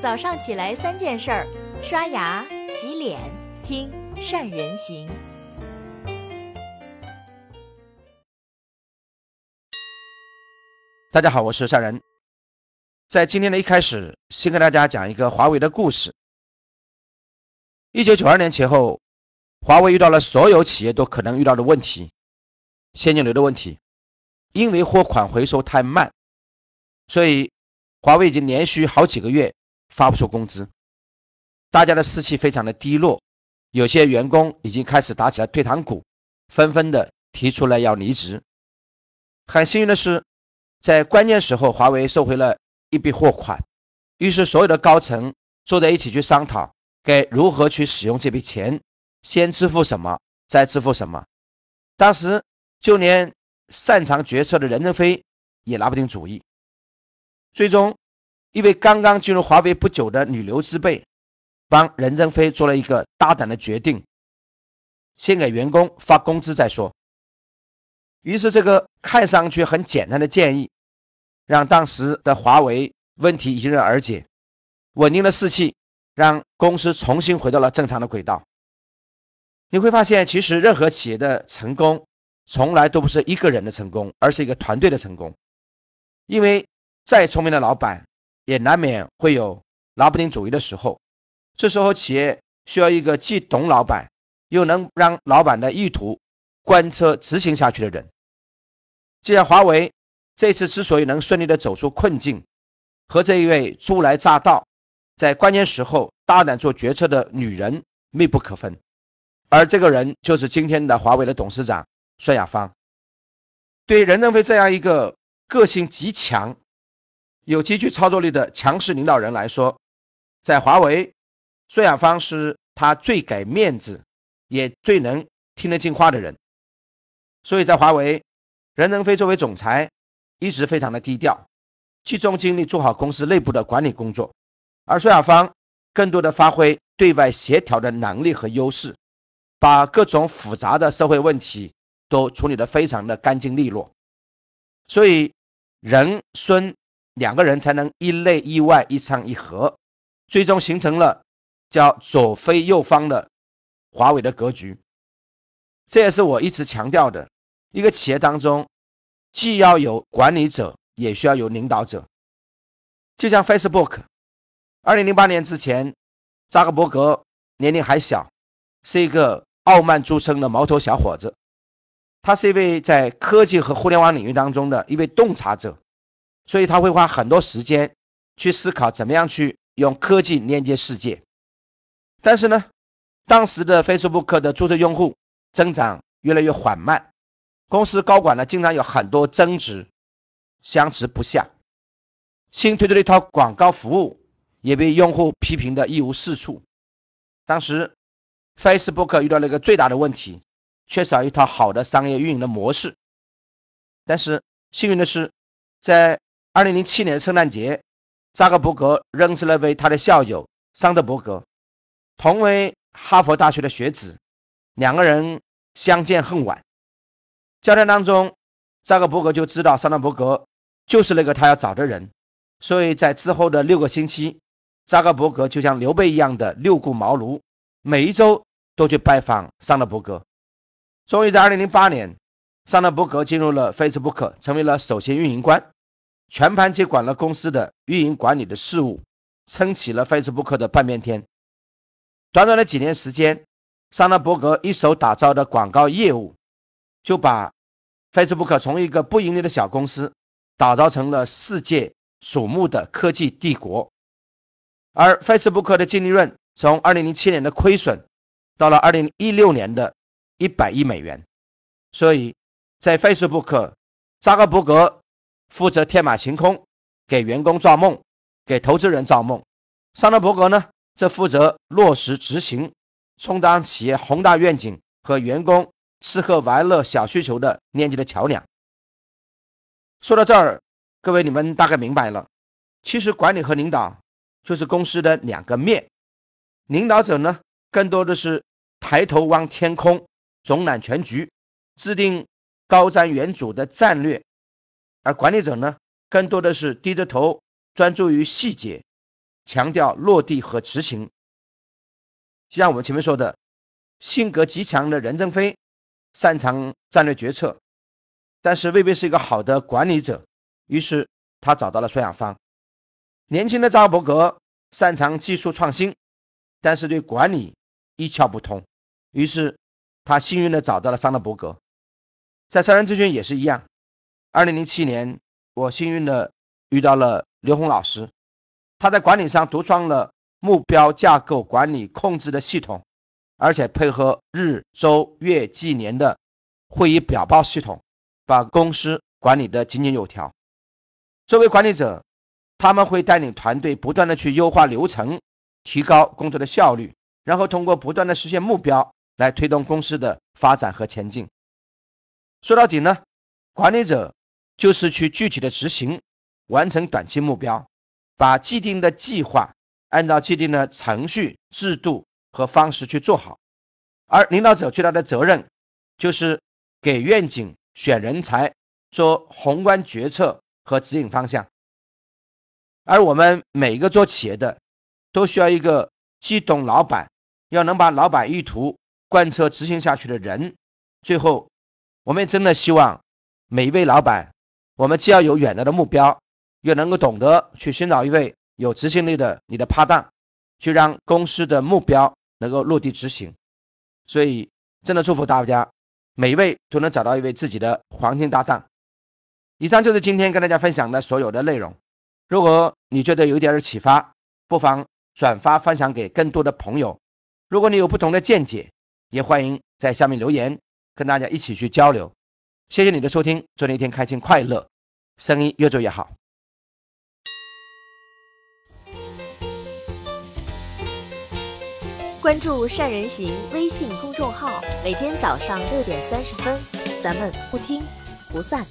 早上起来三件事儿：刷牙、洗脸、听善人行。大家好，我是善人。在今天的一开始，先跟大家讲一个华为的故事。一九九二年前后，华为遇到了所有企业都可能遇到的问题——现金流的问题。因为货款回收太慢，所以华为已经连续好几个月发不出工资，大家的士气非常的低落，有些员工已经开始打起了退堂鼓，纷纷的提出来要离职。很幸运的是，在关键时候，华为收回了一笔货款，于是所有的高层坐在一起去商讨该如何去使用这笔钱，先支付什么，再支付什么。当时就连擅长决策的任正非也拿不定主意。最终，一位刚刚进入华为不久的女流之辈，帮任正非做了一个大胆的决定：先给员工发工资再说。于是，这个看上去很简单的建议，让当时的华为问题迎刃而解，稳定了士气，让公司重新回到了正常的轨道。你会发现，其实任何企业的成功。从来都不是一个人的成功，而是一个团队的成功。因为再聪明的老板，也难免会有拿不定主意的时候。这时候，企业需要一个既懂老板，又能让老板的意图贯彻执行下去的人。既然华为这次之所以能顺利的走出困境，和这一位初来乍到，在关键时候大胆做决策的女人密不可分。而这个人就是今天的华为的董事长。孙亚芳对任正非这样一个个性极强、有极具操作力的强势领导人来说，在华为，孙亚芳是他最给面子、也最能听得进话的人。所以在华为，任正非作为总裁一直非常的低调，集中精力做好公司内部的管理工作，而孙亚芳更多的发挥对外协调的能力和优势，把各种复杂的社会问题。都处理得非常的干净利落，所以任孙两个人才能一内一外一唱一和，最终形成了叫左飞右方的华为的格局。这也是我一直强调的，一个企业当中既要有管理者，也需要有领导者。就像 Facebook，二零零八年之前，扎克伯格年龄还小，是一个傲慢著称的毛头小伙子。他是一位在科技和互联网领域当中的一位洞察者，所以他会花很多时间去思考怎么样去用科技连接世界。但是呢，当时的 Facebook 的注册用户增长越来越缓慢，公司高管呢经常有很多争执，相持不下。新推出的一套广告服务也被用户批评的一无是处。当时 Facebook 遇到了一个最大的问题。缺少一套好的商业运营的模式，但是幸运的是，在二零零七年圣诞节，扎克伯格认识了位他的校友桑德伯格，同为哈佛大学的学子，两个人相见恨晚。交谈当中，扎克伯格就知道桑德伯格就是那个他要找的人，所以在之后的六个星期，扎克伯格就像刘备一样的六顾茅庐，每一周都去拜访桑德伯格。终于在二零零八年，桑德伯格进入了 Facebook，成为了首席运营官，全盘接管了公司的运营管理的事务，撑起了 Facebook 的半边天。短短的几年时间，桑德伯格一手打造的广告业务，就把 Facebook 从一个不盈利的小公司，打造成了世界瞩目的科技帝国。而 Facebook 的净利润从二零零七年的亏损，到了二零一六年的。一百亿美元，所以，在 Facebook，扎克伯格负责天马行空，给员工造梦，给投资人造梦；桑德伯格呢，则负责落实执行，充当企业宏大愿景和员工吃喝玩乐小需求的链接的桥梁。说到这儿，各位你们大概明白了，其实管理和领导就是公司的两个面，领导者呢，更多的是抬头望天空。总揽全局，制定高瞻远瞩的战略，而管理者呢，更多的是低着头专注于细节，强调落地和执行。像我们前面说的，性格极强的任正非擅长战略决策，但是未必是一个好的管理者。于是他找到了孙亚芳。年轻的扎克伯格擅长技术创新，但是对管理一窍不通。于是他幸运的找到了桑德伯格。在商人咨询也是一样。二零零七年，我幸运的遇到了刘红老师，他在管理上独创了目标架构管理控制的系统，而且配合日、周、月、季、年的会议表报系统，把公司管理的井井有条。作为管理者，他们会带领团队不断的去优化流程，提高工作的效率，然后通过不断的实现目标来推动公司的发展和前进。说到底呢，管理者就是去具体的执行，完成短期目标，把既定的计划按照既定的程序、制度和方式去做好。而领导者最大的责任就是给愿景、选人才、做宏观决策和指引方向。而我们每一个做企业的，都需要一个既懂老板，要能把老板意图贯彻执行下去的人，最后。我们真的希望每一位老板，我们既要有远大的目标，又能够懂得去寻找一位有执行力的你的搭档，去让公司的目标能够落地执行。所以，真的祝福大家，每一位都能找到一位自己的黄金搭档。以上就是今天跟大家分享的所有的内容。如果你觉得有一点启发，不妨转发分享给更多的朋友。如果你有不同的见解，也欢迎在下面留言。跟大家一起去交流，谢谢你的收听，祝你一天开心快乐，生意越做越好。关注善人行微信公众号，每天早上六点三十分，咱们不听不散。